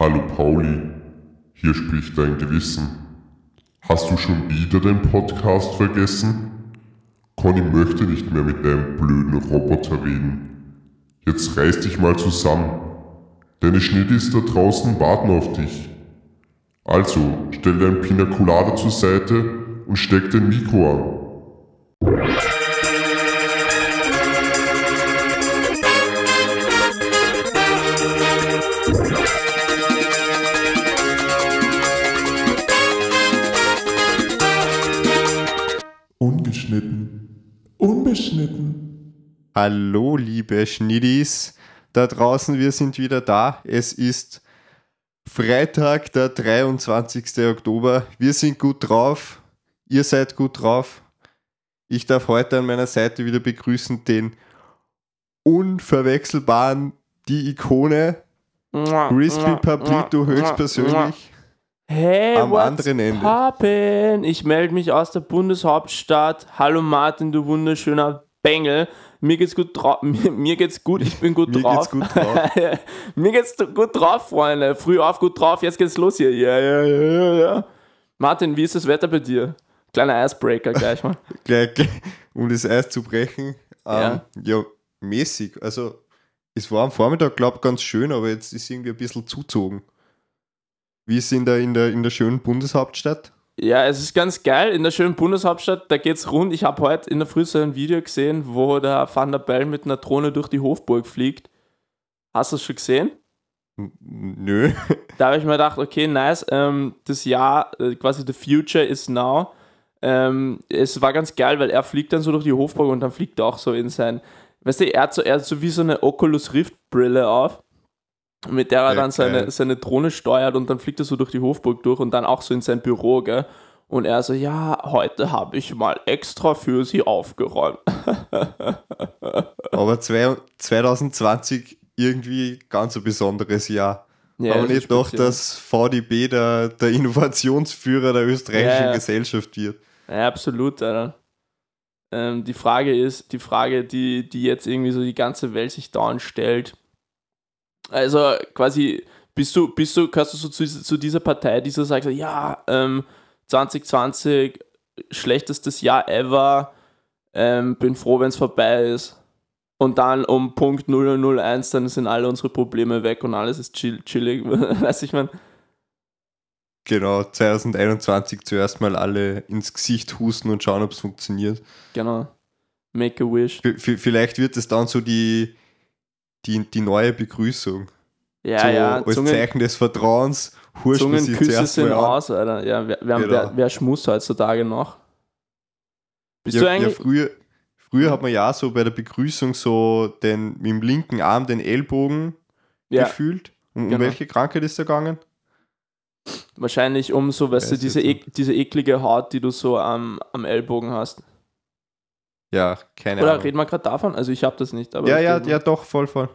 Hallo Pauli, hier spricht dein Gewissen. Hast du schon wieder den Podcast vergessen? Conny möchte nicht mehr mit deinem blöden Roboter reden. Jetzt reiß dich mal zusammen. Deine Schnittis da draußen warten auf dich. Also, stell dein Pina zur Seite und steck den Mikro an. Hallo, liebe Schniddis da draußen, wir sind wieder da. Es ist Freitag, der 23. Oktober. Wir sind gut drauf. Ihr seid gut drauf. Ich darf heute an meiner Seite wieder begrüßen den unverwechselbaren, die Ikone, Crispy Pablito höchstpersönlich. Hey, am what's anderen Ende. poppin'? Ich melde mich aus der Bundeshauptstadt. Hallo Martin, du wunderschöner Bengel. Mir geht's gut drauf. Mir, mir geht's gut, ich bin gut Mir drauf. geht's gut drauf. mir geht's gut drauf, Freunde. Früh auf, gut drauf, jetzt geht's los hier. Ja, ja, ja, ja, ja. Martin, wie ist das Wetter bei dir? Kleiner Icebreaker gleich mal. Gleich, um das Eis zu brechen. Ja. Ähm, ja, mäßig. Also, es war am Vormittag, glaube ich, ganz schön, aber jetzt ist irgendwie ein bisschen zuzogen. Wie ist es in der, in der, in der schönen Bundeshauptstadt? Ja, es ist ganz geil. In der schönen Bundeshauptstadt, da geht's rund. Ich habe heute in der Früh so ein Video gesehen, wo der Van der Bellen mit einer Drohne durch die Hofburg fliegt. Hast du es schon gesehen? Nö. Da habe ich mir gedacht, okay, nice, ähm, das Jahr, äh, quasi the future is now. Ähm, es war ganz geil, weil er fliegt dann so durch die Hofburg und dann fliegt er auch so in sein, weißt du, er hat so, er hat so wie so eine Oculus Rift Brille auf, mit der er dann seine, seine Drohne steuert und dann fliegt er so durch die Hofburg durch und dann auch so in sein Büro, gell. Und er so, ja, heute habe ich mal extra für sie aufgeräumt. Aber zwei, 2020 irgendwie ganz ein besonderes Jahr. Ja, aber nicht doch, dass VDB der, der Innovationsführer der österreichischen Ja, ja. Gesellschaft wird. Ja, absolut, Alter. Ähm, die Frage ist, die Frage, die, die jetzt irgendwie so die ganze Welt sich dauernd stellt. Also quasi, bist du, bist du, gehörst du so zu, zu dieser Partei, die so sagt, ja, ähm, 2020, schlechtestes Jahr ever, ähm, bin froh, wenn es vorbei ist. Und dann um Punkt 0001, dann sind alle unsere Probleme weg und alles ist chill, chillig. Weiß ich man. Genau, 2021 zuerst mal alle ins Gesicht husten und schauen, ob es funktioniert. Genau. Make a wish. V- vielleicht wird es dann so die, die, die neue Begrüßung. Ja, so ja, als Zungen, Zeichen des Vertrauens wir sie Zungenküsse zuerst sind aus, Alter. Ja, wer, wer, Genau. wer, wer schmust heutzutage noch? Bist Ja, du ja, eigentlich. früher, früher hat man ja so bei der Begrüßung so den, mit dem linken Arm den Ellbogen Ja, gefühlt. Um, um genau. welche Krankheit ist da gegangen? wahrscheinlich um so, weißt du, Weiß diese, jetzt ek, diese eklige Haut, die du so am, am Ellbogen hast. Ja, keine Oder Ahnung. reden wir gerade davon? Also ich habe das nicht, aber. Ja, ja, ja, doch, voll, voll.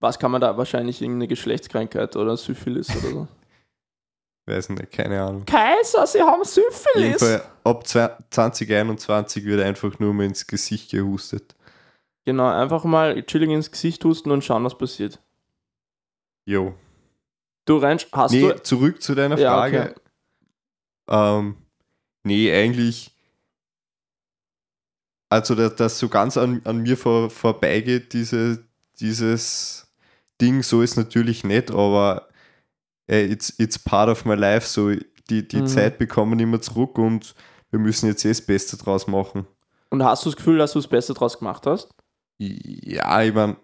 Was kann man da wahrscheinlich irgendeine Geschlechtskrankheit oder Syphilis oder so? Weiß nicht, keine Ahnung. Kaiser, sie haben Syphilis! Fall, ab zwei- 2021 wird einfach nur mal ins Gesicht gehustet. Genau, einfach mal chillig ins Gesicht husten und schauen, was passiert. Jo. Du rennst, hast Nee, du. zurück zu deiner Ja, Frage. Ähm, nee, eigentlich. Also, dass das so ganz an, an mir vor, vorbeigeht, diese, dieses Ding, so ist natürlich nett, aber ey, it's, it's part of my life. So, die, die Mhm. Zeit bekommen immer zurück und wir müssen jetzt eh das Beste draus machen. Und hast du das Gefühl, dass du das Beste draus gemacht hast? Ja, ich meine,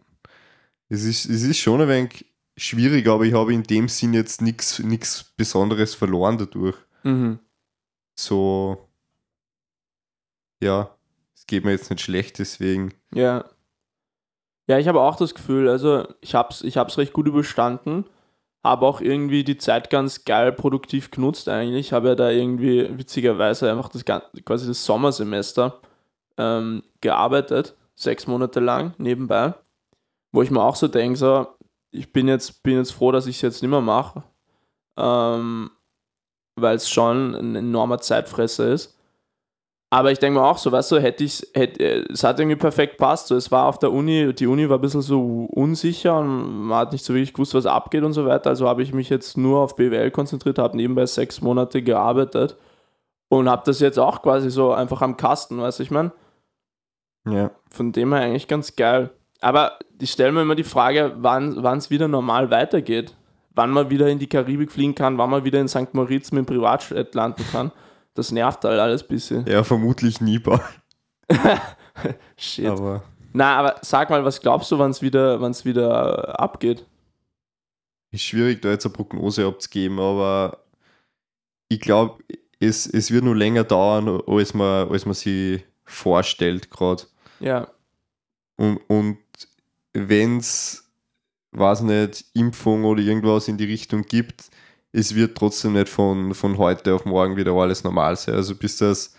es ist, es ist schon ein wenig schwierig, aber ich habe in dem Sinn jetzt nichts Besonderes verloren dadurch. Mhm. So, ja, geht mir jetzt nicht schlecht, deswegen. Ja. Ja, ich habe auch das Gefühl, also ich hab's, ich hab's recht gut überstanden, habe auch irgendwie die Zeit ganz geil produktiv genutzt eigentlich. Habe ja da irgendwie witzigerweise einfach das ganze, quasi das Sommersemester ähm, gearbeitet, sechs Monate lang nebenbei, wo ich mir auch so denke, so, ich bin jetzt, bin jetzt froh, dass ich es jetzt nicht mehr mache, ähm, weil es schon ein enormer Zeitfresser ist. Aber ich denke mir auch so, weißt du, hätte ich hätte, äh, es hat irgendwie perfekt passt. So, es war auf der Uni, die Uni war ein bisschen so unsicher und man hat nicht so wirklich gewusst, was abgeht und so weiter. Also habe ich mich jetzt nur auf BWL konzentriert, habe nebenbei sechs Monate gearbeitet und habe das jetzt auch quasi so einfach am Kasten, weißt du, ich meine? Ja. Von dem her eigentlich ganz geil. Aber ich stelle mir immer die Frage, wann es wieder normal weitergeht. Wann man wieder in die Karibik fliegen kann, wann man wieder in St. Moritz mit dem Privatjet landen kann. Das nervt halt alles ein bisschen. Ja, vermutlich nie bald. Shit. Aber Na, aber sag mal, was glaubst du, wann es wieder, wann's wieder abgeht? ist schwierig, da jetzt eine Prognose abzugeben, aber ich glaube, es, es wird nur länger dauern, als man, als man sich vorstellt gerade. Ja. Und, und wenn es, weiß nicht, Impfung oder irgendwas in die Richtung gibt, es wird trotzdem nicht von, von heute auf morgen wieder alles normal sein. Also bis das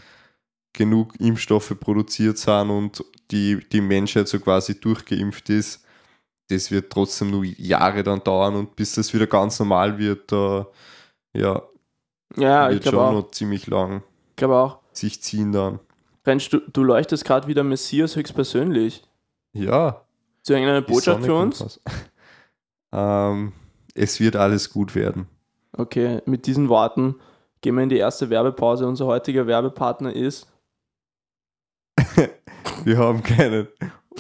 genug Impfstoffe produziert sind und die, die Menschheit so quasi durchgeimpft ist, das wird trotzdem nur Jahre dann dauern und bis das wieder ganz normal wird, da ja, Ja, wird schon auch. noch ziemlich lang glaube auch. sich ziehen dann. Mensch, du, du leuchtest gerade wieder Messias höchstpersönlich. Ja, Hast du irgendeine die Botschaft für uns? ähm, es wird alles gut werden. Okay, mit diesen Worten gehen wir in die erste Werbepause. Unser heutiger Werbepartner ist. Wir haben keinen.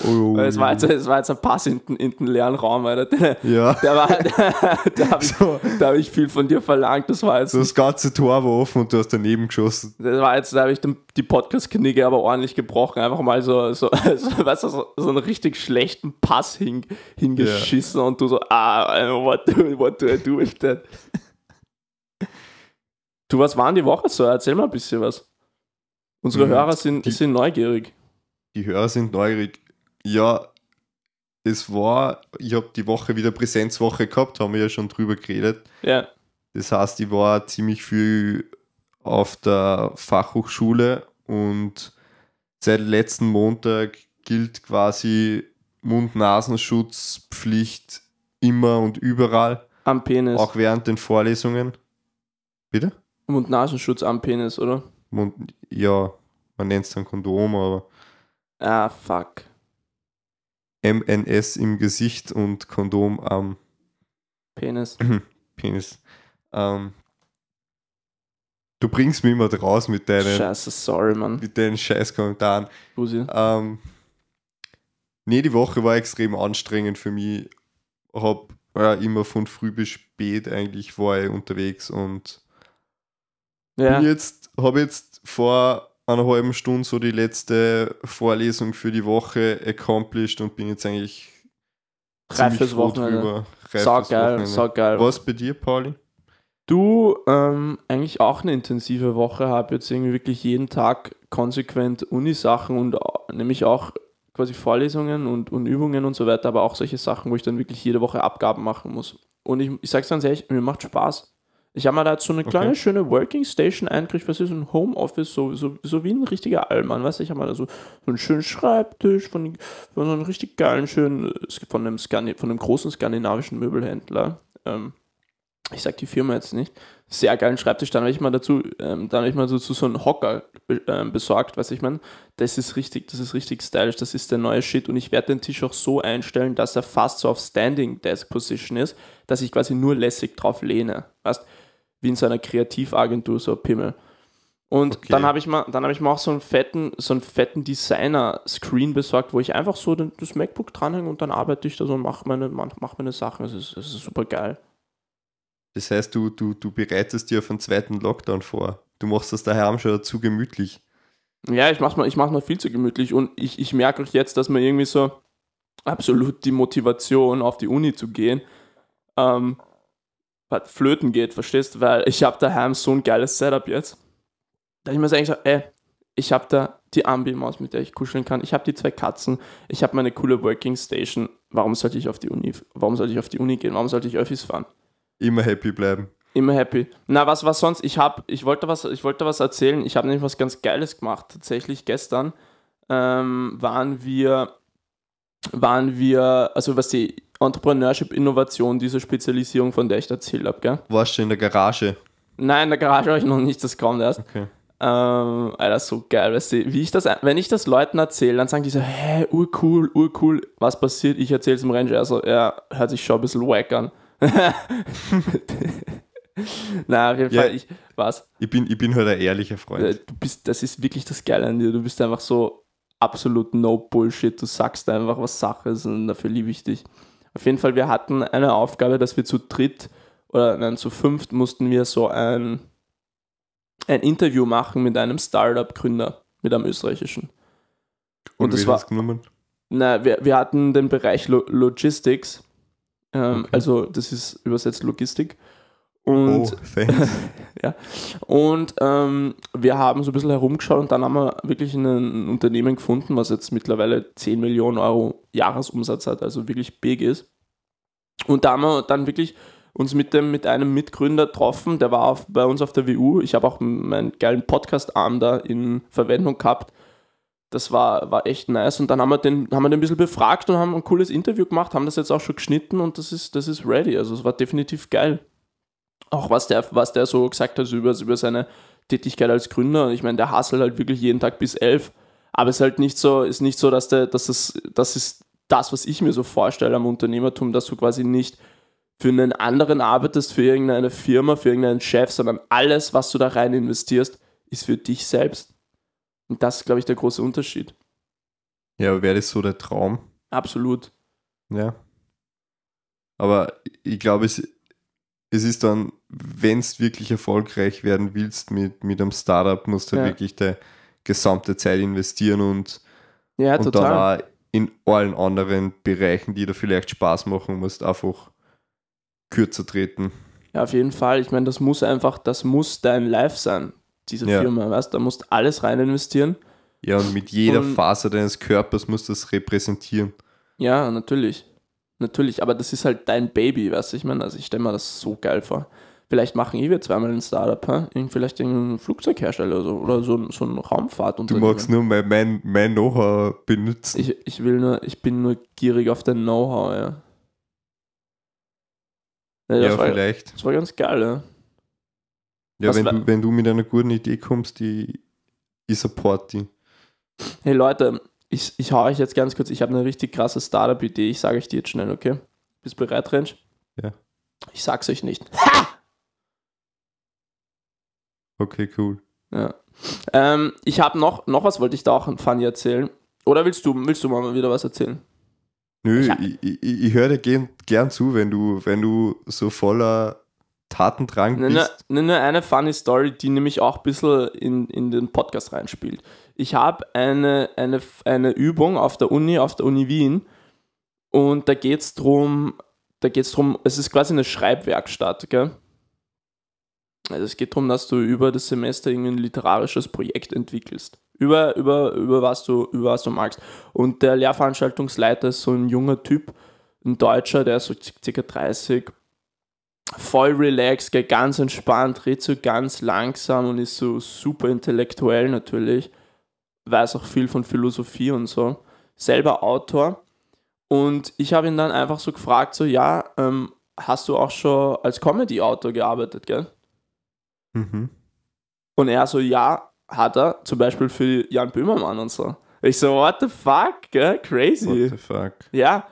Oh, Es war jetzt, es war jetzt ein Pass in, den- in den leeren Raum, Alter. Der, ja, der war, da habe ich, so, hab ich viel von dir verlangt. Das war jetzt, das ganze Tor war offen und du hast daneben geschossen. das war jetzt da habe ich den, die Podcast-Knigge aber ordentlich gebrochen. Einfach mal so, so, so, weißt du, so, so einen richtig schlechten Pass hin, hingeschissen und du so, ah, what do, what do I do with that? Du, was waren die Woche so? Erzähl mal ein bisschen was. Unsere Mhm, Hörer sind, die- sind neugierig. Die Hörer sind neugierig. Ja, es war, ich habe die Woche wieder Präsenzwoche gehabt, haben wir ja schon drüber geredet. Ja, Das heißt, ich war ziemlich viel auf der Fachhochschule und seit letzten Montag gilt quasi Mund-Nasenschutzpflicht immer und überall, am Penis. auch während den Vorlesungen. Bitte? Mund-Nasenschutz am Penis, oder? Mund, ja, man nennt es dann Kondom, aber Ah, fuck. MNS im Gesicht und Kondom am Penis. Penis. Ähm, du bringst mich immer raus mit deinen, Scheiße, sorry, Mann. mit deinen scheiß Kommentaren. Busi. Ähm, nee, die Woche war extrem anstrengend für mich. Hab ja, immer von früh bis spät eigentlich war ich unterwegs und Ja, jetzt, habe jetzt vor einer halben Stunde so die letzte Vorlesung für die Woche accomplished und bin jetzt eigentlich reif fürs Wochenende. Sau geil, sau geil. Was bei dir, Pauli? Du, ähm, eigentlich auch eine intensive Woche, habe jetzt irgendwie wirklich jeden Tag konsequent Uni-Sachen und au- nämlich auch quasi Vorlesungen und, und Übungen und so weiter, aber auch solche Sachen, wo ich dann wirklich jede Woche Abgaben machen muss. Und ich, ich sag's ganz ehrlich, mir macht Spaß. Ich habe mir da jetzt so eine kleine, Okay. schöne Working Station eingekriegt, was ist so ein Homeoffice, so, so, so wie ein richtiger Allmann, weißt du, ich habe mal da so, so einen schönen Schreibtisch von, von so einem richtig geilen, schönen, äh, von einem, Skandi von einem großen skandinavischen Möbelhändler. Ähm, ich sag die Firma jetzt nicht, sehr geilen Schreibtisch, dann habe ich mal dazu, ähm, dann habe ich mal dazu so einen Hocker ähm, besorgt, weiß ich meine, das ist richtig, das ist richtig stylisch, das ist der neue Shit und ich werde den Tisch auch so einstellen, dass er fast so auf Standing Desk Position ist, dass ich quasi nur lässig drauf lehne, weißt, wie in so einer Kreativagentur, so Pimmel. Und Okay. dann habe ich mal, dann habe ich mal auch so einen fetten, so einen fetten Designer-Screen besorgt, wo ich einfach so den, das MacBook dranhänge und dann arbeite ich da so und mache meine, mach meine Sachen. Das ist, das ist super geil. Das heißt, du, du, du bereitest dir auf einen zweiten Lockdown vor. Du machst das daheim schon zu gemütlich. Ja, ich mach's mal, ich mach's mal viel zu gemütlich und ich, ich merke auch jetzt, dass mir irgendwie so absolut die Motivation auf die Uni zu gehen ähm, flöten geht, verstehst du? Weil ich habe daheim so ein geiles Setup jetzt. Da ich mir so eigentlich so, ey, ich habe da die Ambi-Maus, mit der ich kuscheln kann. Ich habe die zwei Katzen. Ich habe meine coole Working Station. Warum sollte ich auf die Uni, warum sollte ich auf die Uni gehen? Warum sollte ich Öffis fahren? Immer happy bleiben. Immer happy. Na, was was sonst? Ich habe, ich wollte was, ich wollte was erzählen. Ich habe nämlich was ganz Geiles gemacht. Tatsächlich gestern ähm, waren wir, waren wir, also was die Entrepreneurship, Innovation, diese Spezialisierung, von der ich erzählt habe, gell? Warst du in der Garage? Nein, in der Garage habe ich noch nicht, das kommt erst. Okay. Ähm, Alter, so geil, weißt du, wie ich das, wenn ich das Leuten erzähle, dann sagen die so, hä, urcool, urcool, was passiert? Ich erzähle es dem Ranger, also er hört sich schon ein bisschen wack an. Na, auf jeden Ja. Fall, ich, was? Ich bin, ich bin halt ein ehrlicher Äh, Freund. Du bist, das ist wirklich das Geile an dir. Du bist einfach so absolut no Bullshit. Du sagst einfach, was Sache ist und dafür liebe ich dich. Auf jeden Fall, wir hatten eine Aufgabe, dass wir zu dritt oder nein, zu fünft mussten wir so ein, ein Interview machen mit einem Startup-Gründer, mit einem österreichischen. Und, das wer war, genommen? na, wir, wir hatten den Bereich Lo Logistics, ähm, Okay. also das ist übersetzt Logistik. Und oh, thanks. und ähm, wir haben so ein bisschen herumgeschaut und dann haben wir wirklich ein Unternehmen gefunden, was jetzt mittlerweile 10 Millionen Euro Jahresumsatz hat, also wirklich big ist. Und da haben wir dann wirklich uns mit, dem, mit einem Mitgründer getroffen, der war auf, bei uns auf der WU. Ich habe auch meinen geilen Podcast-Arm da in Verwendung gehabt. Das war, war echt nice. Und dann haben wir, den, haben wir den ein bisschen befragt und haben ein cooles Interview gemacht, haben das jetzt auch schon geschnitten und das ist, das ist ready. Also es war definitiv geil auch was der, was der so gesagt hat über, über seine Tätigkeit als Gründer. Ich meine, der hustelt halt wirklich jeden Tag bis elf. Aber es ist halt nicht so, ist nicht so, dass der, dass es, das ist das, was ich mir so vorstelle am Unternehmertum, dass du quasi nicht für einen anderen arbeitest, für irgendeine Firma, für irgendeinen Chef, sondern alles, was du da rein investierst, ist für dich selbst. Und das ist, glaube ich, der große Unterschied. ja, wäre das so der Traum? Absolut. Ja. Aber ich glaube, es, es ist dann, wenn du wirklich erfolgreich werden willst mit, mit einem Startup, musst du halt Ja. wirklich die gesamte Zeit investieren und, Ja, und dann auch in allen anderen Bereichen, die dir vielleicht Spaß machen, musst einfach kürzer treten. Ja, auf jeden Fall. Ich meine, das muss einfach, das muss dein Life sein, diese Ja. Firma, weißt du? Da musst alles rein investieren. Ja, und mit jeder Und- Faser deines Körpers musst du das repräsentieren. Ja, natürlich. Natürlich, aber das ist halt dein Baby, weißt du? Ich meine, also ich stelle mir das so geil vor. Vielleicht machen eh wir zweimal ein Startup? Irgend- vielleicht irgendein Flugzeughersteller oder so, oder so, so ein Du Raumfahrtunternehmen. magst nur mein, mein, mein Know-how benutzen. ich, ich will nur, ich bin nur gierig auf dein Know-how, ja. Ja, ja, war, vielleicht. das war ganz geil, ja. Ja, wenn du, wenn du mit einer guten Idee kommst, die ich support die. Hey Leute, ich, ich hau euch jetzt ganz kurz, ich habe eine richtig krasse Startup-Idee, ich sage euch die jetzt schnell, okay? Bist bereit, Rensch? Ja. Ich sag's euch nicht. Okay, cool. Ja. Ähm, ich habe noch, noch was, wollte ich da auch an Fanny erzählen. Oder willst du, willst du mal wieder was erzählen? Nö, Ich- ich, ich, ich höre dir gern, gern zu, wenn du, wenn du so voller Tatendrang bist. nur nur eine funny Story, die nämlich auch ein bisschen in, in den Podcast reinspielt. Ich habe eine, eine, eine Übung auf der Uni, auf der Uni Wien und da geht es darum, da geht's drum, es ist quasi eine Schreibwerkstatt, gell? Also es geht darum, dass du über das Semester irgendwie ein literarisches Projekt entwickelst. Über, über, über, was du, über was du magst. Und der Lehrveranstaltungsleiter ist so ein junger Typ, ein Deutscher, der ist so circa 30, voll relaxed, gell, ganz entspannt, redet so ganz langsam und ist so super intellektuell natürlich. Weiß auch viel von Philosophie und so. Selber Autor. Und ich habe ihn dann einfach so gefragt, so, ja, ähm, hast du auch schon als Comedy-Autor gearbeitet, gell? Mhm. Und er so, ja, hat er, zum Beispiel für Jan Böhmermann und so. Ich so, what the fuck, gell? What Crazy. the fuck. Ja,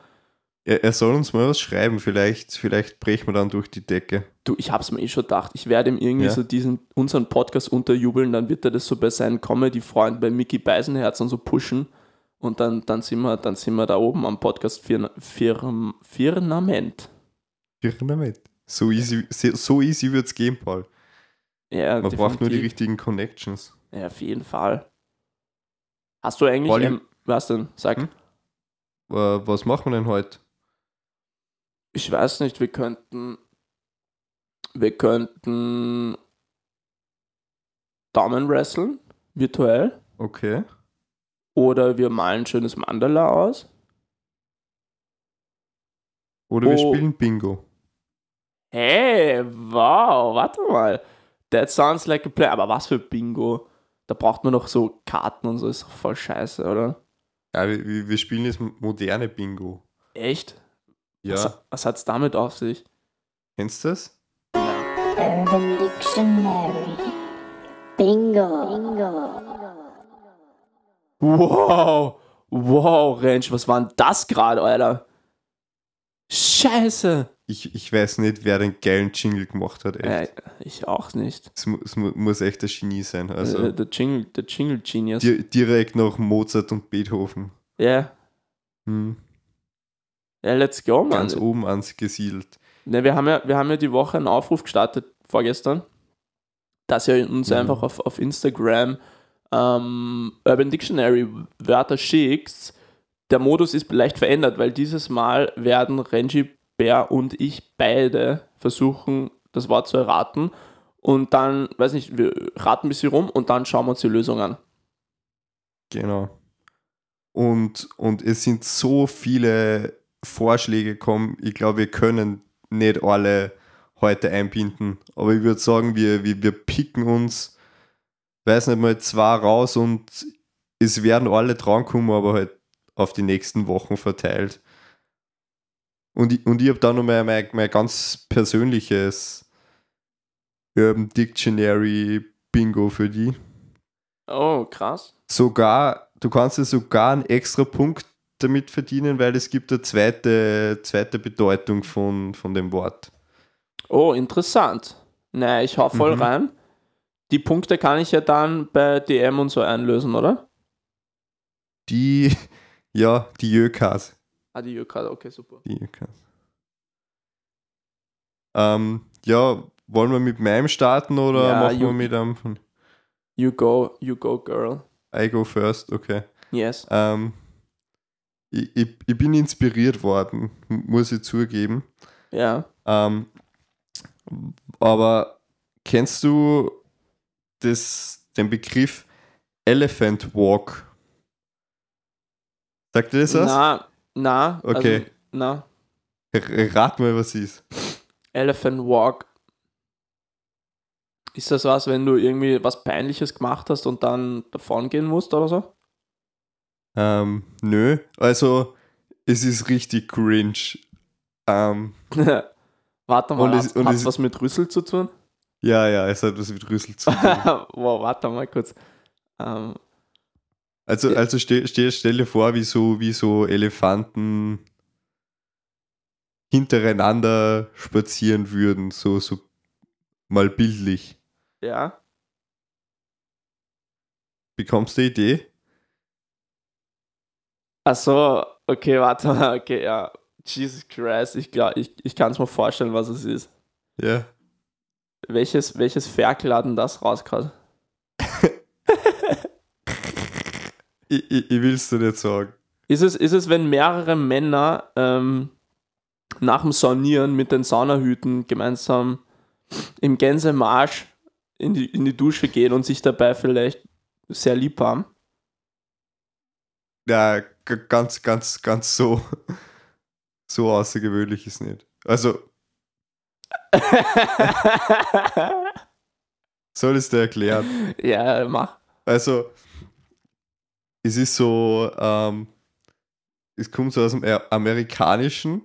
Er, er soll uns mal was schreiben, vielleicht, vielleicht brechen wir dann durch die Decke. Du, ich hab's mir eh schon gedacht. Ich werde ihm irgendwie Ja. so diesen, unseren Podcast unterjubeln, dann wird er das so bei seinen Comedy-Freunden, bei Mickey Beisenherz und so pushen. Und dann, dann, sind wir, dann sind wir da oben am Podcast Firn, Firmament. Firmament. So easy, so easy wird es gehen, Paul. Ja, Man braucht nur die definitiv. richtigen Connections. Ja, auf jeden Fall. Hast du eigentlich. Pauli- Ähm, was denn? Sag. Hm? Äh, was machen wir denn heute? Ich weiß nicht, wir könnten. Wir könnten. Daumen wresteln, virtuell. Okay. Oder wir malen ein schönes Mandala aus. Oder wir Oh. spielen Bingo. Hey, wow, warte mal. That sounds like a plan. Aber was für Bingo? Da braucht man noch so Karten und so, ist doch voll scheiße, oder? Ja, wir, wir spielen jetzt moderne Bingo. Echt? Ja. Was, was hat's damit auf sich? Kennst du das? Urban Dictionary. Bingo. Bingo. Wow. Wow, Ranch, was war denn das gerade, Alter? Scheiße. Ich, ich weiß nicht, wer den geilen Jingle gemacht hat. Äh, Echt. ich auch nicht. Es, mu- es mu- muss echt ein Genie sein. Also äh, der Jingle, der Jingle Genius. di direkt nach Mozart und Beethoven. Ja. Hm. Ja, let's go, Mann. Ganz oben angesiedelt. Ne, wir, haben ja, wir haben ja die Woche einen Aufruf gestartet, vorgestern, dass ihr uns Mhm. einfach auf, auf Instagram ähm, Urban Dictionary Wörter schickt. Der Modus ist leicht verändert, weil dieses Mal werden Renji, Bär und ich beide versuchen, das Wort zu erraten. Und dann, weiß nicht, wir raten ein bisschen rum und dann schauen wir uns die Lösung an. Genau. Und, und es sind so viele Vorschläge gekommen. Ich glaube, wir können nicht alle heute einbinden. Aber ich würde sagen, wir, wir, wir picken uns, weiß nicht mal, zwei raus und es werden alle drankommen, aber halt auf die nächsten Wochen verteilt. Und ich, und ich habe da noch mal mein, mein ganz persönliches Urban Dictionary Bingo für die. Oh, krass. Sogar, du kannst ja sogar einen extra Punkt damit verdienen, weil es gibt eine zweite, zweite Bedeutung von, von dem Wort. Oh, interessant. Naja, ich hau voll Mhm. rein. Die Punkte kann ich ja dann bei DM und so einlösen, oder? Die, ja, die Jökas. Ah, die Jökarte, okay, super. Die Jökas. Ähm, ja, wollen wir mit meinem starten oder Ja, machen wir mit einem von You go, you go, girl. I go first? Okay. Yes. Ähm, ich, ich, ich bin inspiriert worden, muss ich zugeben. Ja. Ähm, aber kennst du das, den Begriff Elephant Walk? Sagt dir das was? Na, na. Okay. Also, na. Rat mal, was ist. Elephant Walk. Ist das was, wenn du irgendwie was Peinliches gemacht hast und dann davon gehen musst oder so? Ähm, nö, also es ist richtig cringe. Ähm, warte mal, Und es- hat und es- was mit Rüssel zu tun? ja, ja, es hat was mit Rüssel zu tun. wow, warte mal kurz. Ähm, Also, Ja. also stell, stell, stell dir vor, wie so, wie so Elefanten hintereinander spazieren würden, so, so mal bildlich. ja. Bekommst du die Idee? Ach so, okay, warte mal, okay, ja. Jesus Christ, ich glaube, ich, ich kann es mir vorstellen, was es ist. Ja. Welches, welches Ferkel hat denn das rausgehauen? Ich, ich, ich will es dir nicht sagen. Ist es, ist es, wenn mehrere Männer ähm, nach dem Saunieren mit den Saunahüten gemeinsam im Gänsemarsch in die, in die Dusche gehen und sich dabei vielleicht sehr lieb haben? Ja, ganz, ganz, ganz so, so außergewöhnlich ist nicht. Also, soll ich es dir erklären? ja, mach. Also, es ist so, ähm, es kommt so aus dem Amerikanischen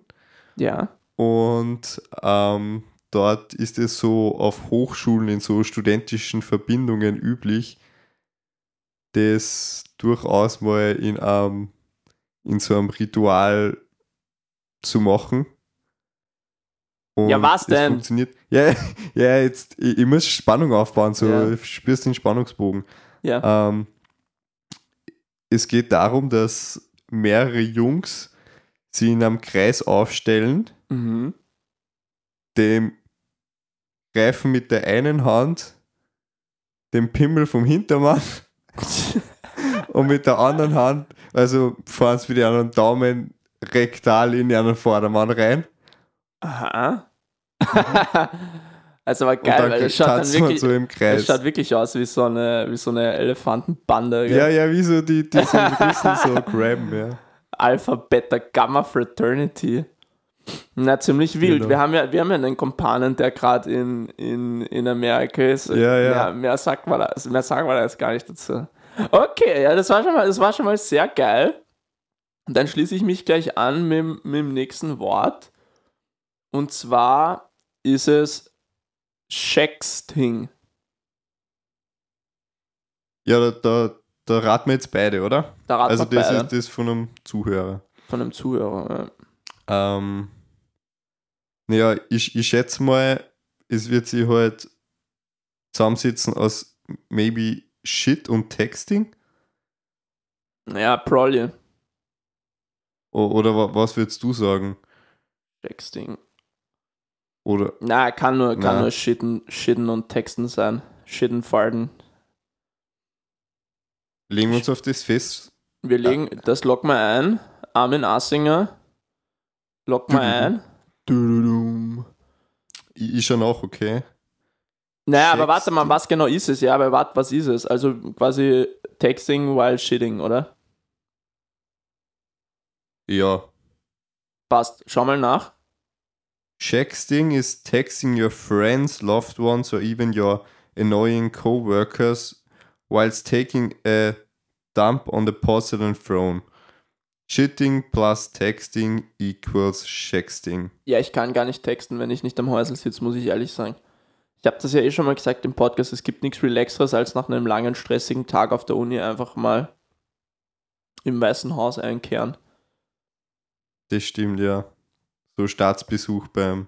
Ja. und ähm, dort ist es so auf Hochschulen in so studentischen Verbindungen üblich, das durchaus mal in, einem, in so einem Ritual zu machen. Und Ja, was denn? Funktioniert. Ja, ja jetzt, ich, ich muss Spannung aufbauen, so Ja. spürst den Spannungsbogen. Ja. Ähm, es geht darum, dass mehrere Jungs sie in einem Kreis aufstellen, Mhm. dem greifen mit der einen Hand den Pimmel vom Hintermann und mit der anderen Hand, also fahren sie mit den anderen Daumen rektal in den Vordermann rein. Aha. also war geil, weil es schaut dann wirklich, so im Kreis. schaut wirklich aus wie so eine, wie so eine Elefantenbande. gell? Ja, ja, wie so die, die so Rüssel so grabben, ja. Alpha, Beta, Gamma Fraternity. Na, ziemlich wild. Genau. Wir, haben ja, wir haben ja einen Kompanen, der gerade in, in, in Amerika ist. Ja, ja. Mehr, mehr, sagt man da, mehr sagen wir da jetzt gar nicht dazu. Okay, ja, das war schon mal, das war schon mal sehr geil. Und dann schließe ich mich gleich an mit, dem- mit dem nächsten Wort. Und zwar ist es Sexting. Ja, da, da, da raten wir jetzt beide, oder? Da raten also wir das beide ist das von einem Zuhörer. von einem Zuhörer. Ja. Ähm, naja, ich, ich schätze mal, es wird sich halt zusammensetzen aus maybe Shit und Texting. Ja, probably. O- Oder wa- was würdest du sagen? Texting. Oder Na, kann nur, kann Na. nur shitten, shitten und texten sein. Shitten, farten. legen wir uns auf das fest? Wir legen, das locken wir ein. Armin Assinger. Locken wir ein. Du-du-dum. Ich, ich schon auch, okay. Naja, aber warte mal, was genau ist es? Ja, aber warte, was ist es? Also quasi Texting while shitting, oder? Ja. Passt. Schau mal nach. Texting is texting your friends, loved ones, or even your annoying co-workers whilst taking a dump on the porcelain throne. Shitting plus texting equals sexting. Ja, ich kann gar nicht texten, wenn ich nicht am Häusl sitze, muss ich ehrlich sagen. Ich habe das ja eh schon mal gesagt im Podcast, es gibt nichts Relaxeres, als nach einem langen, stressigen Tag auf der Uni einfach mal im Weißen Haus einkehren. Das stimmt, ja. So Staatsbesuch beim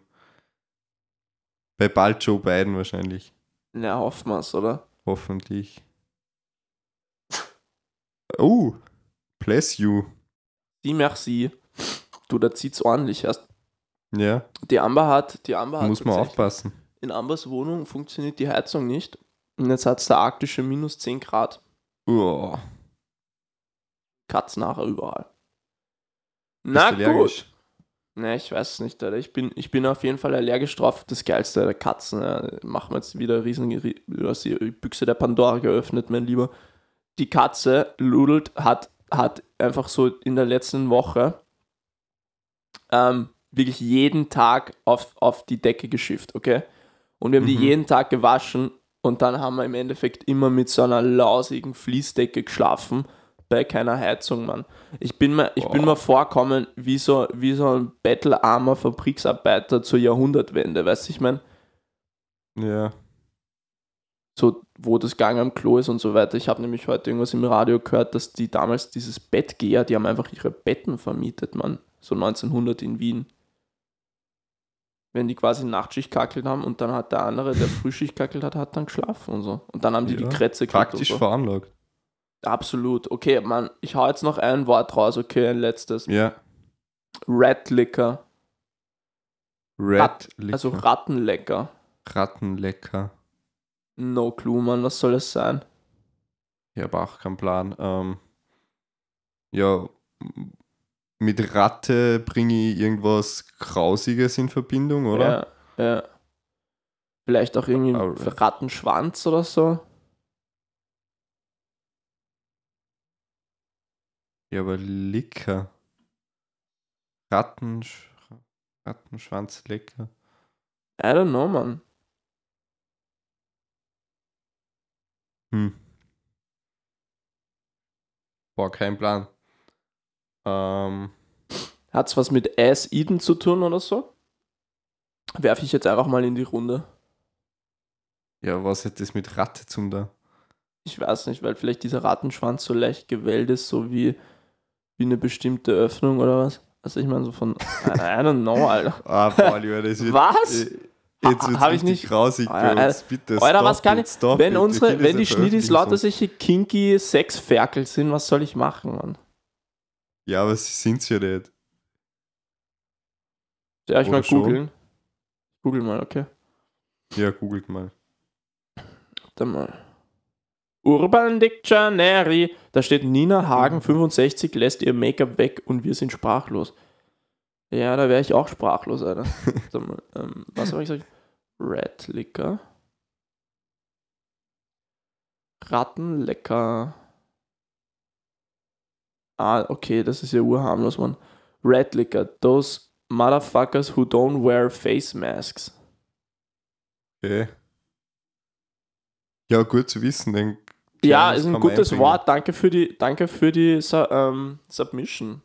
bei bald Joe Biden wahrscheinlich. Ja, hoffen wir's, oder? Hoffentlich. Oh, bless you. Die merci. Du, da zieht's ordentlich erst. Ja, Die Amber hat, die Amber hat muss man aufpassen. In Ambers Wohnung funktioniert die Heizung nicht. Und jetzt hat es da arktische minus 10 Grad. Oh, Katzen nachher überall. bist Na du allergisch? gut. Ne, ich weiß es nicht, Alter. Ich bin, ich bin auf jeden Fall allergisch drauf. Das Geilste der Katzen. Ja. Machen wir jetzt wieder riesen, du hast die Büchse der Pandora geöffnet, mein Lieber. Die Katze, Ludelt, hat, hat einfach so in der letzten Woche ähm, wirklich jeden Tag auf, auf die Decke geschifft, okay? Und wir haben die Mhm. jeden Tag gewaschen und dann haben wir im Endeffekt immer mit so einer lausigen Fließdecke geschlafen bei keiner Heizung, Mann. Ich bin mir, ich bin Boah. mir vorkommen wie so, wie so ein bettelarmer Fabriksarbeiter zur Jahrhundertwende, weißt du, ich meine, Ja. so wo das Gang am Klo ist und so weiter. Ich habe nämlich heute irgendwas im Radio gehört, dass die damals dieses Bettgeher, die haben einfach ihre Betten vermietet, Mann. So 1900 in Wien. Wenn die quasi Nachtschicht kackelt haben und dann hat der andere, der Frühschicht kackelt hat, hat dann geschlafen und so. Und dann haben die Ja, die Krätze gekriegt Praktisch so. veranlagt. Absolut. Okay, Mann, ich hau jetzt noch ein Wort raus, okay, ein letztes. Ja. Red, Rat-. Also Rattenlecker. Rattenlecker. No clue, Mann, was soll es sein? Ich habe auch keinen Plan. Ähm, ja, mit Ratte bringe ich irgendwas Grausiges in Verbindung, oder? Ja, ja. Vielleicht auch irgendwie ein. Rattenschwanz oder so. Ja, aber Licker. Rattensch Rattenschwanz lecker. I don't know, Mann. Hm. Boah, kein Plan. Ähm, Hat's was mit Ass Eden zu tun oder so? Werfe ich jetzt einfach mal in die Runde. ja, was hat das mit Ratte zum da? Ich weiß nicht, weil vielleicht dieser Rattenschwanz so leicht gewellt ist, so wie, wie eine bestimmte Öffnung oder was. Also ich meine so von, I don't know, Alter. Ah, lieber, das wird, Was? äh, Jetzt wird's Hab ich nicht- grausig bei Alter, uns. Bitte, Alter, was kann it, ich, wenn it. Unsere, wenn die ja Schniedis lauter solche kinky Sexferkel sind, was soll ich machen, Mann? Ja, aber sie sind's ja nicht. Soll ich Oder mal googeln? Google mal, okay. Ja, googelt mal. Warte mal. Urban Dictionary. Da steht Nina Hagen 65 lässt ihr Make-up weg und wir sind sprachlos. Ja, da wäre ich auch sprachlos, Alter. Mal, ähm, was habe ich gesagt? Red Liquor. Rattenlecker. Ah, okay, das ist ja urharmlos, Mann. Red Liquor. Those motherfuckers who don't wear face masks. Okay. Ja, gut zu wissen. Denn Ja, ist ein man gutes einbringen. Wort. Danke für die, danke für die ähm, Submission.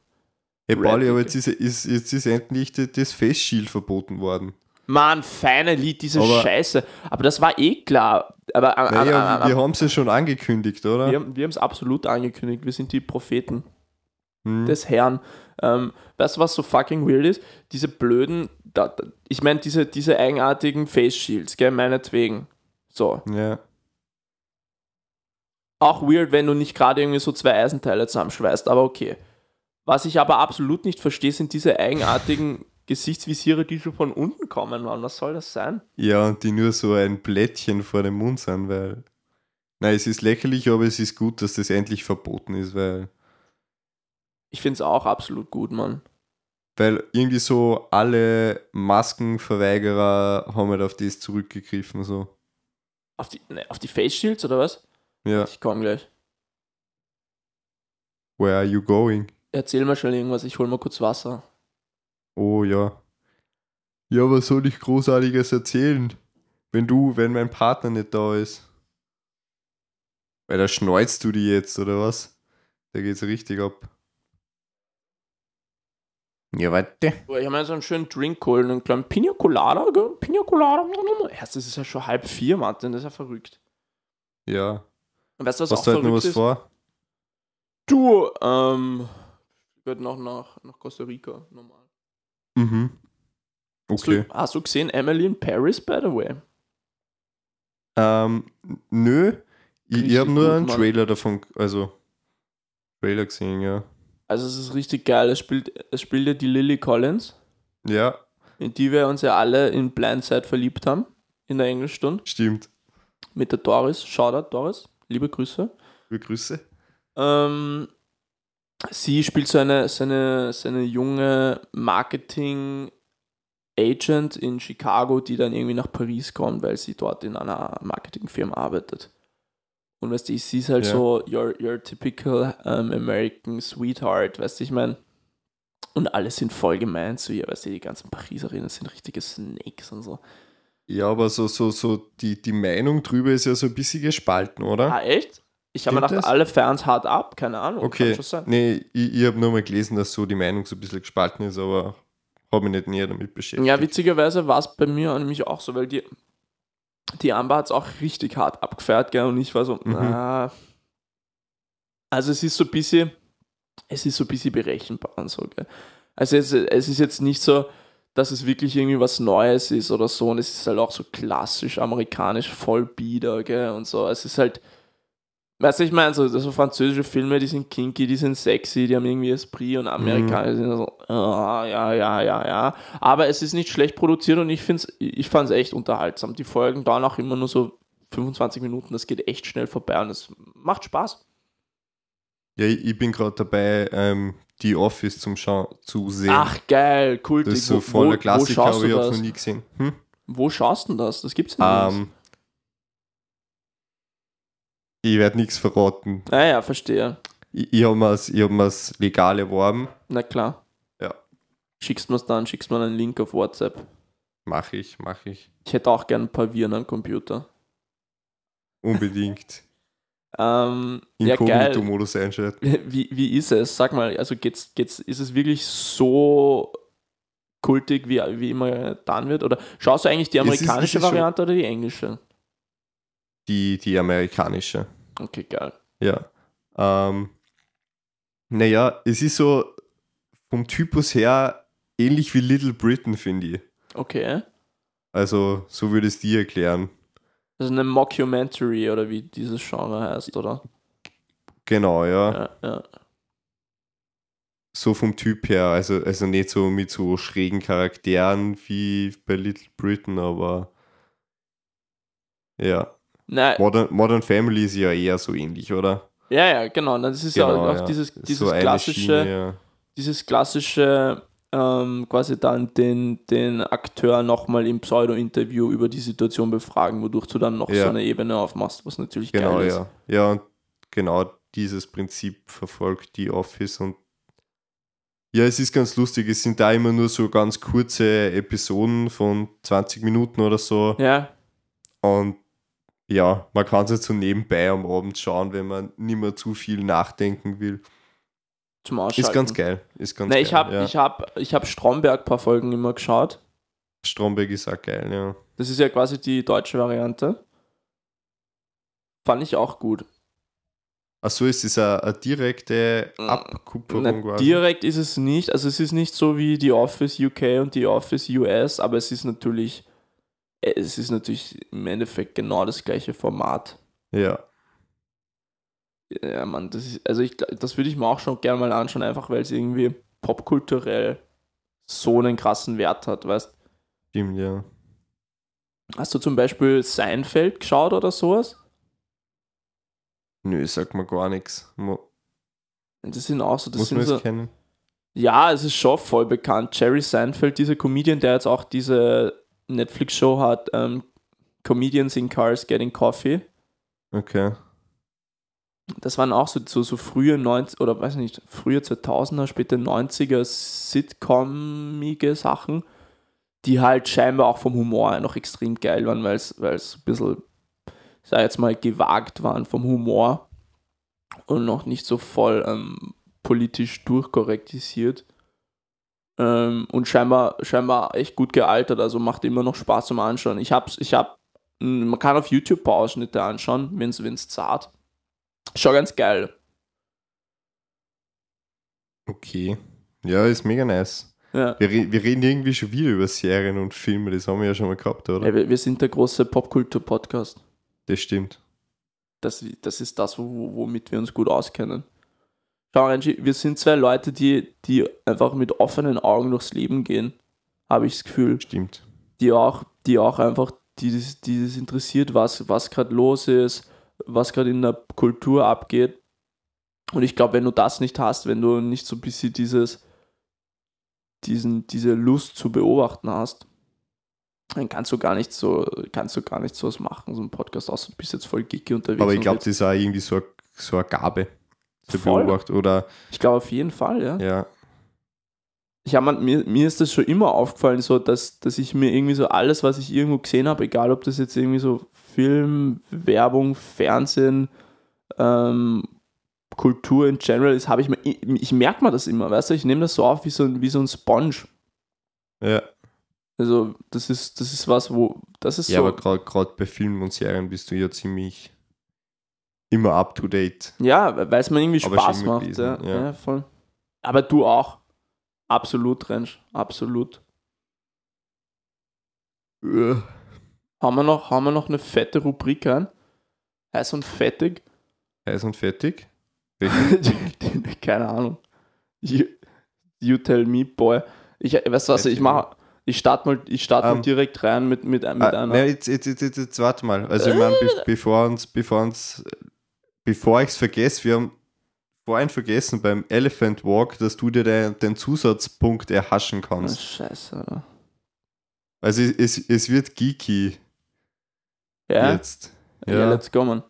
Hey, Pauli, aber jetzt ist, ist, jetzt ist endlich das- Face Shield verboten worden. Mann, Lied, diese Aber- Scheiße. Aber das war eh klar. Aber am- Naja, am- wir, wir haben es ja schon angekündigt, oder? wir, wir haben es absolut angekündigt. Wir sind die Propheten Hm. des Herrn. Ähm, weißt du, was so fucking weird ist? Diese blöden, da, da, ich meine, diese, diese eigenartigen Face Shields, gell, meinetwegen. So. ja. Auch weird, wenn du nicht gerade irgendwie so zwei Eisenteile zusammenschweißt, aber okay. Was ich aber absolut nicht verstehe, sind diese eigenartigen Gesichtsvisiere, die schon von unten kommen, Mann. Was soll das sein? ja, und die nur so ein Blättchen vor dem Mund sind, weil. Nein, es ist lächerlich, aber es ist gut, dass das endlich verboten ist, weil. Ich finde es auch absolut gut, Mann. Weil irgendwie so alle Maskenverweigerer haben halt auf das zurückgegriffen, so. Auf die, ne, auf die Face Shields oder was? Ja. Ich komme gleich. Where are you going? Erzähl mal schnell irgendwas, ich hol mal kurz Wasser. Oh ja. Ja, was soll ich Großartiges erzählen? Wenn du, wenn mein Partner nicht da ist. Weil da schneuzt du die jetzt, oder was? Da geht's richtig ab. Ja, warte. Ich habe mir so einen schönen Drink geholt, einen kleinen Pina Colada, gell? Pina Colada. Erst, das ist ja schon halb vier, Martin, das ist ja verrückt. Ja. Und weißt du, was Hast auch du halt noch was ist? vor? Du, ähm, ich werde noch nach, nach Costa Rica, normal. Mhm. Okay. Hast du, hast du gesehen, Emily in Paris, by the way? Ähm, nö. Ich, ich habe nur einen Mann. Trailer davon, also Trailer gesehen, ja. Also es ist richtig geil. Es spielt, es spielt ja die Lily Collins, Ja, in die wir uns ja alle in Blindside verliebt haben, in der Englischstunde, stimmt. mit der Doris. Shoutout, Doris. Liebe Grüße. Liebe Grüße. Ähm, sie spielt so eine, so eine, so eine junge Marketing-Agent in Chicago, die dann irgendwie nach Paris kommt, weil sie dort in einer Marketingfirma arbeitet. Und weißt du, sie ist halt Ja. so your, your typical um, American Sweetheart, weißt du, ich meine. Und alle sind voll gemein zu ihr, weißt du, die ganzen Pariserinnen sind richtige Snakes und so. Ja, aber so, so, so, die, die Meinung drüber ist ja so ein bisschen gespalten, oder? Ah, echt? Ich habe mir gedacht, das? alle Fans hart ab, keine Ahnung. Okay, nee, ich, ich habe nur mal gelesen, dass so die Meinung so ein bisschen gespalten ist, aber habe mich nicht näher damit beschäftigt. Ja, witzigerweise war es bei mir nämlich auch so, weil die, die Amber hat es auch richtig hart abgefeiert, gell, und ich war so, Mhm. na. Also es ist so ein bisschen, es ist so ein bisschen berechenbar und so, gell. Also es, es ist jetzt nicht so, dass es wirklich irgendwie was Neues ist oder so, und es ist halt auch so klassisch amerikanisch, voll bieder, gell, und so. Es ist halt, weißt du, ich meine, so, so französische Filme, die sind kinky, die sind sexy, die haben irgendwie Esprit und Amerikaner sind so, ah, ja, ja, ja, ja. Aber es ist nicht schlecht produziert und ich, find's, ich fand es echt unterhaltsam. Die Folgen dauern auch immer nur so 25 Minuten, das geht echt schnell vorbei und es macht Spaß. Ja, ich, ich bin gerade dabei, ähm, die Office zum Schau zu sehen. Ach, geil, kultig. das ist so voller Klassiker, aber ich habe es das? noch nie gesehen. Hm? Wo schaust du denn das? Das gibt's ja nicht. Ähm, ich werde nichts verraten. Naja, verstehe. Ich, ich habe mir hab legal erworben. Na klar. Ja. Schickst mir es dann, schickst mir einen Link auf WhatsApp. Mache ich, mache ich. Ich hätte auch gern ein paar Viren am Computer. Unbedingt. Ähm, ja. Inkognito-Modus einschalten. Wie, wie ist es? Sag mal, also geht's, geht's, ist es wirklich so kultig, wie, wie immer getan wird? Oder schaust du eigentlich die Es ist- es amerikanische ist schon- Variante oder die englische? Die, die amerikanische. Okay, geil. Ja. Ähm, naja, es ist so vom Typus her ähnlich wie Little Britain, finde ich. Okay. Also, so würde es dir erklären. Das ist eine Mockumentary oder wie dieses Genre heißt, oder? Genau, ja. Ja, ja. So vom Typ her. Also, also nicht so mit so schrägen Charakteren wie bei Little Britain, aber ja. Nein, Modern, Modern Family ist ja eher so ähnlich, oder? ja, ja, genau. Das ist ja Genau, auch ja. dieses, So dieses eine klassische, Schiene, ja. dieses klassische, ähm, quasi dann den, den Akteur nochmal im Pseudo-Interview über die Situation befragen, wodurch du dann noch Ja. so eine Ebene aufmachst, was natürlich Genau, geil ist. ja. Ja, und genau dieses Prinzip verfolgt die Office und ja, es ist ganz lustig. Es sind da immer nur so ganz kurze Episoden von 20 Minuten oder so. Ja, Und ja, man kann es jetzt so nebenbei am Abend schauen, wenn man nicht mehr zu viel nachdenken will. zum Ausschalten. Ist ganz geil. Ist ganz Ne, geil. ich habe ja. ich hab, ich hab Stromberg ein paar Folgen immer geschaut. Stromberg ist auch geil, ja. Das ist ja quasi die deutsche Variante. Fand ich auch gut. Achso, ist es eine, eine direkte Na, Abkupferung quasi? direkt ist es nicht, also es ist nicht so wie die Office UK und die Office US, aber es ist natürlich, es ist natürlich im Endeffekt genau das gleiche Format. Ja. Ja, Mann, das ist, also ich, das würde ich mir auch schon gerne mal anschauen, einfach weil es irgendwie popkulturell so einen krassen Wert hat, weißt Stimmt, ja. Hast du zum Beispiel Seinfeld geschaut oder sowas? Nö, sagt mir gar nichts. Das sind auch so, das muss sind man so, es kennen? Ja, es ist schon voll bekannt. Jerry Seinfeld, dieser Comedian, der jetzt auch diese Netflix-Show hat, ähm, Comedians in Cars Getting Coffee. Okay. Das waren auch so, so, so frühe 90 oder weiß nicht, frühe 2000er, späte 90er Sitcomige Sachen, die halt scheinbar auch vom Humor noch extrem geil waren, weil es ein bisschen, ich sag jetzt mal, gewagt waren vom Humor und noch nicht so voll ähm, politisch durchkorrektisiert. Ähm, und scheinbar, scheinbar echt gut gealtert, also macht immer noch Spaß zum Anschauen. Ich hab's, ich hab, mh, man kann auf YouTube ein paar Ausschnitte anschauen, wenn es zart. Schon ganz geil. Okay. Ja, ist mega nice. Ja. Wir, re wir reden irgendwie schon wieder über Serien und Filme, das haben wir ja schon mal gehabt, oder? Ey, wir, wir sind der große Popkultur-Podcast. Das stimmt. Das, das ist das, wo, womit wir uns gut auskennen. Schau, Renji, wir sind zwei Leute, die, die einfach mit offenen Augen durchs Leben gehen, habe ich das Gefühl. Stimmt. Die auch, die auch einfach, die das, die das interessiert, was, was gerade los ist, was gerade in der Kultur abgeht. Und ich glaube, wenn du das nicht hast, wenn du nicht so ein bisschen dieses, diesen, diese Lust zu beobachten hast, dann kannst du gar nicht so, kannst du gar nicht so was machen, so ein Podcast aus, du bist jetzt voll geeky unterwegs. Aber ich glaube, das ist auch irgendwie so, eine- so eine Gabe Voll. beobachten. Oder, ich glaube auf jeden Fall, ja. ja. Ich hab, man, mir, mir ist das schon immer aufgefallen, so, dass, dass ich mir irgendwie so alles, was ich irgendwo gesehen habe, egal ob das jetzt irgendwie so Film, Werbung, Fernsehen, ähm, Kultur in general ist, habe ich mir, ich, ich merke mir das immer, weißt du, ich nehme das so auf wie so, ein- wie so ein Sponge. Ja, Also, das ist, das ist was, wo, das ist ja so. aber gerade bei Filmen und Serien bist du ja ziemlich immer up to date. Ja, weil es mir irgendwie Aber Spaß macht. gelesen, Ja, ja. ja. voll. Aber du auch. Absolut, Rensch. Absolut. Äh. Haben wir, noch, haben wir noch eine fette Rubrik an? Heiß und fettig? Heiß und fertig. Keine Ahnung. You, you tell me, boy. Ich, weißt du was, ich Fettig. mache. Ich starte mal, ich start mal Ähm, direkt rein mit, mit, mit Ah, einer. nein, jetzt, jetzt, jetzt, jetzt, jetzt warte mal. Also ich meine, be bevor uns, bevor uns, bevor ich es vergesse, wir haben vorhin vergessen beim Elephant Walk, dass du dir den, den Zusatzpunkt erhaschen Oh, kannst. Scheiße, Alter. Also es, es, es wird geeky Ja, jetzt. ja. Ja. let's go, man.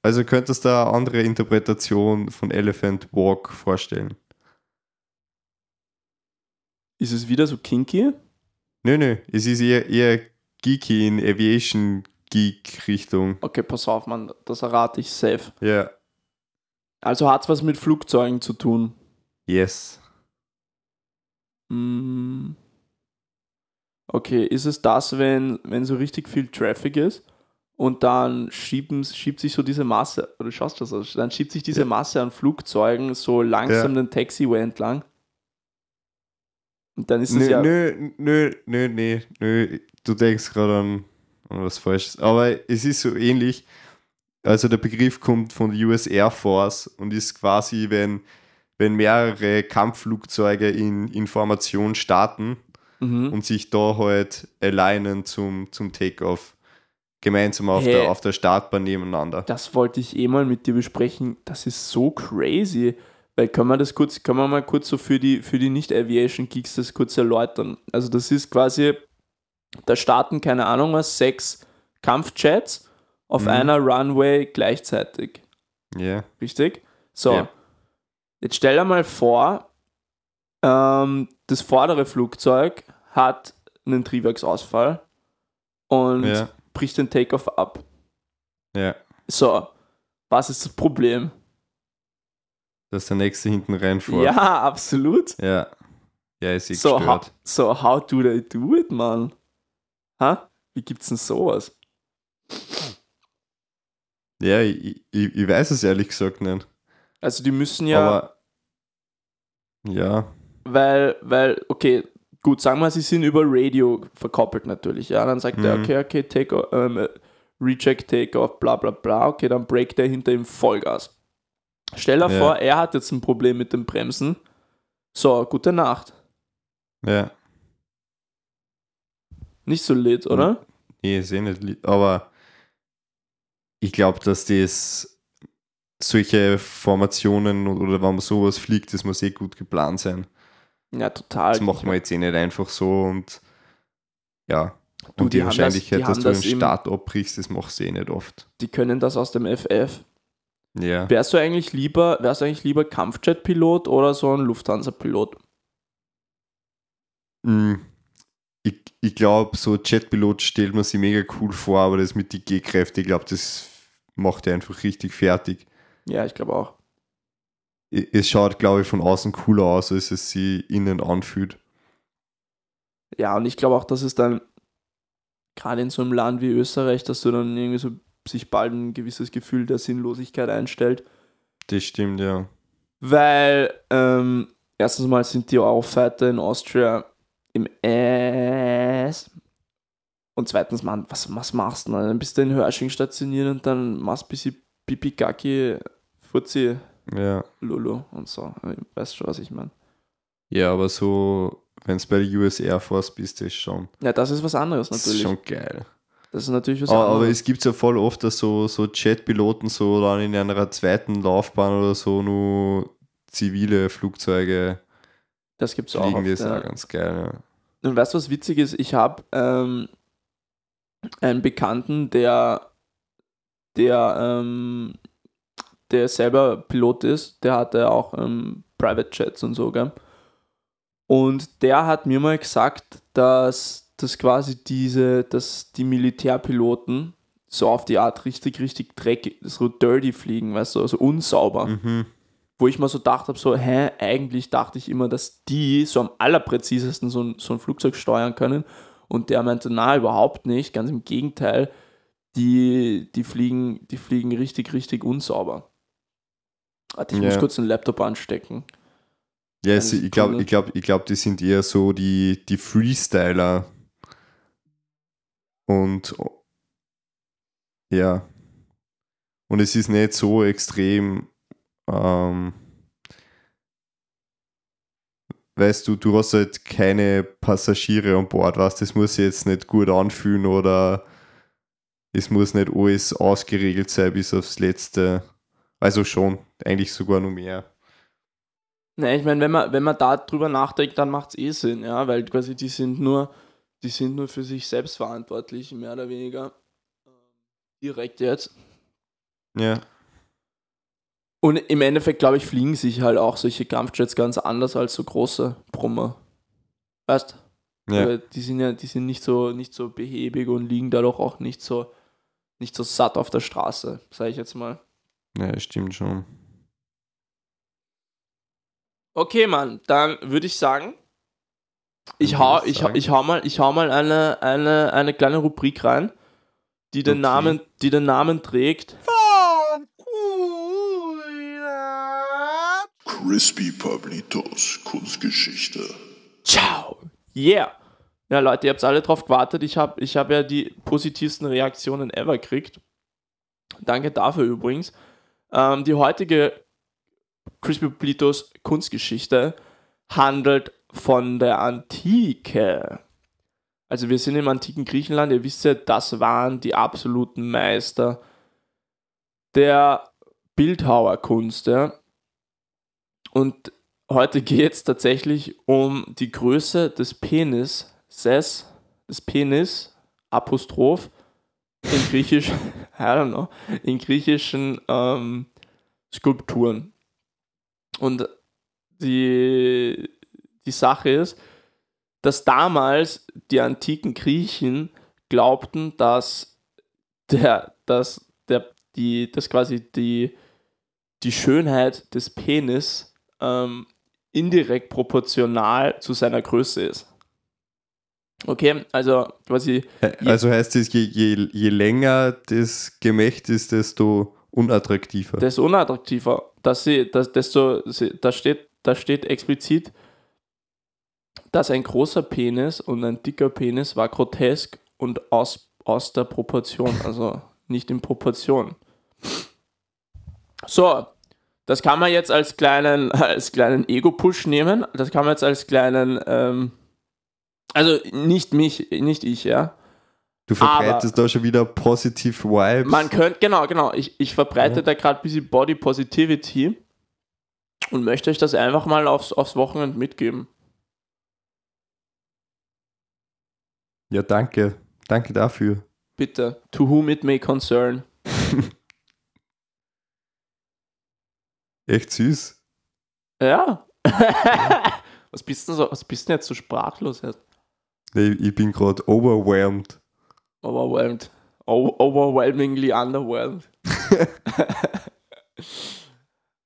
Also könntest du eine andere Interpretation von Elephant Walk vorstellen? Ist es wieder so kinky? Nö, nö, es ist eher, eher geeky in Aviation Geek Richtung. Okay, pass auf, Mann. Das errate ich safe. Ja, Also hat es was mit Flugzeugen zu tun. yes. Mm. Okay, ist es das, wenn, wenn so richtig viel Traffic ist und dann schieben, schiebt sich so diese Masse, oder schaust du das aus, dann schiebt sich diese Ja. Masse an Flugzeugen so langsam den Taxiway entlang. Und dann ist es Nö, ja. nö, nö, nö, nö, nö, du denkst gerade an, an was Falsches. Aber es ist so ähnlich. Also der Begriff kommt von der US Air Force und ist quasi, wenn, wenn mehrere Kampfflugzeuge in, in Formation starten Mhm. und sich da halt alignen zum, zum Takeoff. Gemeinsam auf, Hä? der, auf der Startbahn nebeneinander. Das wollte ich eh mal mit dir besprechen. Das ist so crazy. Weil können wir das kurz, können wir mal kurz so für die, für die Nicht-Aviation-Geeks das kurz erläutern. Also das ist quasi, da starten, keine Ahnung was, sechs Kampfjets auf Mhm. einer Runway gleichzeitig. Ja. Richtig? So. Ja. Jetzt stell dir mal vor, ähm, das vordere Flugzeug hat einen Triebwerksausfall und Ja. bricht den Takeoff ab. Ja. So, was ist das Problem? Dass der nächste hinten reinfährt. Ja, absolut. Ja. Ja, ist eh So how, gestört. so, how do they do it, man? Ha? Wie gibt's denn sowas? Ja, ich, ich, ich weiß es ehrlich gesagt nicht. Also die müssen ja, Aber ja, weil, weil, okay, gut, sagen wir, sie sind über Radio verkoppelt natürlich, ja, dann sagt er, Mhm. okay, okay, take off, ähm, äh, Reject, take off, bla bla bla, okay, dann breakt er hinter ihm Vollgas. Stell dir Ja. vor, er hat jetzt ein Problem mit dem Bremsen. So, gute Nacht. ja. Nicht so lit, oder? Nee, ist eh nicht. li- Aber ich glaube, dass das solche Formationen oder wenn man sowas fliegt, das muss eh gut geplant sein. Ja, total. Das macht man jetzt eh nicht einfach so und ja. Du, und die die, haben das- Wahrscheinlichkeit, die dass du den Start abbrichst, das machst du eh nicht oft. Die können das aus dem FF. Ja. Wärst du eigentlich lieber, wärst du eigentlich lieber Kampfjet-Pilot oder so ein Lufthansa-Pilot? Mm, Ich, glaube, so Jetpilot stellt man sich mega cool vor, aber das mit den G-Kräften, ich glaube, das macht er einfach richtig fertig. Ja, ich glaube auch. Es schaut, glaube ich, von außen cooler aus, als es sich innen anfühlt. Ja, und ich glaube auch, dass es dann gerade in so einem Land wie Österreich, dass du dann irgendwie so sich bald ein gewisses Gefühl der Sinnlosigkeit einstellt. Das stimmt, ja. Weil ähm, erstens mal sind die Eurofighter in Austria im Ass. Und zweitens, Mann, was, was machst du denn? Dann bist du in Hörsching stationiert und dann machst du ein bisschen Pipi-Kaki, Furzi, Ja. Lulu und so. Weißt schon, was ich meine. Ja, aber so, wenn du bei der US Air Force bist, das ist schon, Ja, das ist was anderes das ist natürlich. schon geil. Das ist natürlich was Aber, aber anderes. es gibt ja voll oft, dass so, so Jetpiloten so dann in einer zweiten Laufbahn oder so nur zivile Flugzeuge Das gibt es auch. fliegen, ist ja. ganz geil. Und weißt du, was witzig ist? Ich habe ähm, einen Bekannten, der, der, ähm, der selber Pilot ist, der hatte auch ähm, Private Jets und so, gell? Und der hat mir mal gesagt, dass, dass quasi diese, dass die Militärpiloten so auf die Art richtig, richtig dreckig, so dirty fliegen, weißt du, also unsauber Ja. Mhm. Wo ich mir so gedacht habe, so, hä, eigentlich dachte ich immer, dass die so am allerpräzisesten so ein, so ein Flugzeug steuern können. Und der meinte, na, überhaupt nicht, ganz im Gegenteil, die, die, fliegen, die fliegen richtig, richtig unsauber. Warte, ich Ja. muss kurz den Laptop anstecken. Ja, es, Eine ich glaube, ich glaub, ich glaub, die sind eher so die, die Freestyler. Und ja. Und es ist nicht so extrem. Ähm, weißt du, du hast halt keine Passagiere an Bord, weißt das muss sich jetzt nicht gut anfühlen oder es muss nicht alles ausgeregelt sein bis aufs Letzte. Also schon, eigentlich sogar noch mehr. Ne, ich meine, wenn man, wenn man da drüber nachdenkt, dann macht es eh Sinn, ja, weil quasi die sind nur, die sind nur für sich selbst verantwortlich, mehr oder weniger. Direkt jetzt. Ja. Und im Endeffekt, glaube ich, fliegen sich halt auch solche Kampfjets ganz anders als so große Brummer. Weißt Ja. Die sind ja, die sind nicht so, nicht so behäbig und liegen dadurch auch nicht so, nicht so satt auf der Straße, sage ich jetzt mal. Ja, stimmt schon. Okay, Mann, dann würde ich sagen, ich Dann hau, würd ich ich, hau- sagen- ich hau mal, ich hau mal eine, eine, eine kleine Rubrik rein, die den, Okay. Namen, die den Namen trägt. Crispy Pablitos Kunstgeschichte. Ciao. Yeah. Ja, Leute, ihr habt alle drauf gewartet. Ich habe ich hab ja die positivsten Reaktionen ever gekriegt. Danke dafür übrigens. Ähm, die heutige Crispy Plitos Kunstgeschichte handelt von der Antike. Also wir sind im antiken Griechenland. Ihr wisst ja, das waren die absoluten Meister der Bildhauerkunst. Ja? Und heute geht es tatsächlich um die Größe des Penis, des Penis, Apostroph, in griechisch, I don't know, in griechischen ähm, Skulpturen. Und die, die Sache ist, dass damals die antiken Griechen glaubten, dass der, dass der, die, dass quasi die, die Schönheit des Penis ähm, indirekt proportional zu seiner Größe ist. Okay, also quasi, Also heißt es, je, je, je länger das Gemächt ist, desto unattraktiver. ist unattraktiver. Dass sie, dass, desto, da, steht, da steht explizit, dass ein großer Penis und ein dicker Penis war grotesk und aus, aus der Proportion, also nicht in Proportion. So, das kann man jetzt als kleinen, als kleinen Ego-Push nehmen. Das kann man jetzt als kleinen, ähm, also nicht mich, nicht ich, ja. Du verbreitest da schon wieder positive Vibes. Man könnte, genau, genau. Ich, ich verbreite da gerade ein bisschen Body Positivity und möchte euch das einfach mal aufs, aufs Wochenende mitgeben. ja, danke. Danke dafür. Bitte. To whom it may concern. Echt süß. Ja. was bist du so, was bist denn jetzt so sprachlos? jetzt? Nee, Ich bin gerade overwhelmed. Overwhelmed. O overwhelmingly underwhelmed.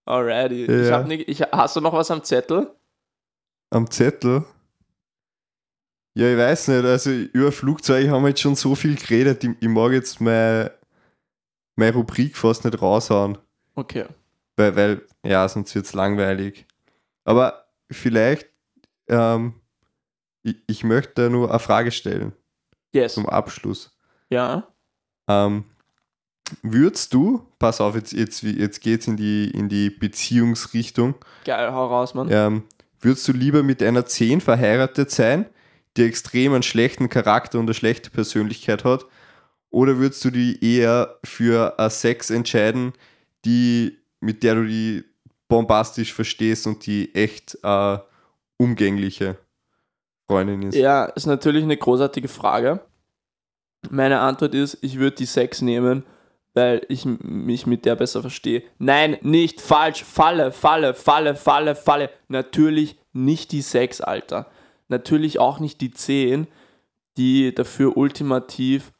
Alrighty. Ich Ja. hab nicht, ich, hast du noch was am Zettel? Am Zettel? Ja, ich weiß nicht. Also über Flugzeuge haben wir jetzt schon so viel geredet. Ich, ich mag jetzt meine, meine Rubrik fast nicht raushauen. Okay. Weil, weil ja, sonst wird es langweilig. Aber vielleicht, ähm, ich, ich möchte nur eine Frage stellen Yes. zum Abschluss. Ja. Ähm, würdest du, pass auf, jetzt, jetzt, jetzt geht es in die, in die Beziehungsrichtung, Geil, hau raus, Mann. ähm, würdest du lieber mit einer 10 verheiratet sein, die extrem einen schlechten Charakter und eine schlechte Persönlichkeit hat, oder würdest du die eher für eine Sex entscheiden, die, mit der du die bombastisch verstehst und die echt äh, umgängliche Freundin ist? Ja, ist natürlich eine großartige Frage. Meine Antwort ist, ich würde die 6 nehmen, weil ich mich mit der besser verstehe. Nein, nicht falsch. Falle, Falle, Falle, Falle, Falle. Natürlich nicht die 6, Alter. Natürlich auch nicht die 10, die dafür ultimativ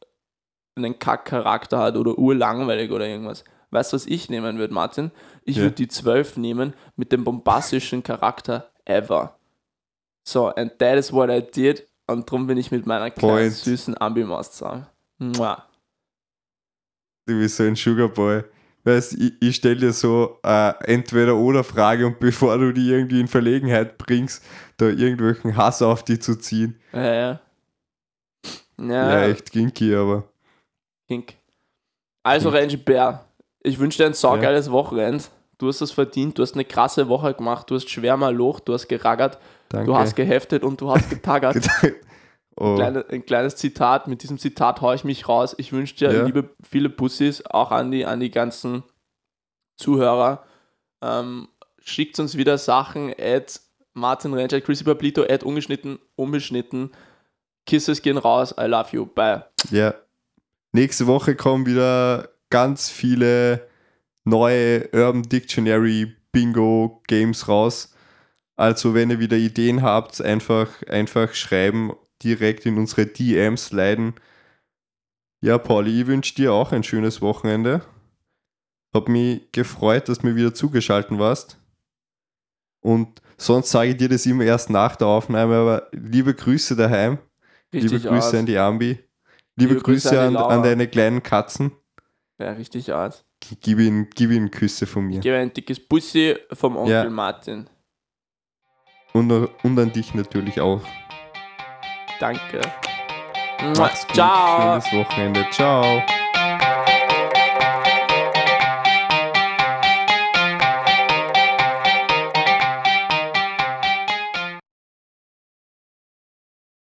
einen Kack-Charakter hat oder urlangweilig oder irgendwas. Weißt du, was ich nehmen würde, Martin? Ich Ja. würde die 12 nehmen mit dem bombastischen Charakter ever. So, and that is what I did. Und darum bin ich mit meiner kleinen Point. süßen Ambimaus zusammen. Mua. Du bist so ein Sugarboy. Weißt, ich, ich stelle dir so äh, Entweder-Oder-Frage und bevor du die irgendwie in Verlegenheit bringst, da irgendwelchen Hass auf die zu ziehen. Ja, ja. Ja, Ja, echt kinky, aber Kink. Also, Rangy Bär, ich wünsche dir ein saugeiles Wochenende. Du hast es verdient, du hast eine krasse Woche gemacht, du hast schwer mal Loch, du hast geraggert, danke. du hast geheftet und du hast getaggert. oh, Kleine, ein kleines Zitat, mit diesem Zitat haue ich mich raus. Ich wünsche dir Ja. liebe viele Pussys, auch an die, an die ganzen Zuhörer. Ähm, schickt uns wieder Sachen, at Martin Ranger, Chrissy Pablito, at ungeschnitten, unbeschnitten. Kisses gehen raus, I love you, bye. ja. Nächste Woche kommen wieder ganz viele neue Urban Dictionary Bingo Games raus. Also, wenn ihr wieder Ideen habt, einfach, einfach schreiben, direkt in unsere DMs leiden. Ja, Pauli, ich wünsche dir auch ein schönes Wochenende. Hab mich gefreut, dass du mir wieder zugeschaltet warst. Und sonst sage ich dir das immer erst nach der Aufnahme, aber liebe Grüße daheim. Richtig liebe Grüße aus. an die Ambi. Liebe, Liebe Grüße Grüße an an, an deine kleinen Katzen. Ja, richtig aus. Gib ihnen, gib ihnen Küsse von mir. Gebe ein dickes Bussi vom Onkel Ja. Martin. Und, und an dich natürlich auch. Danke. Mach's gut. Ciao. Schönes Wochenende. Ciao.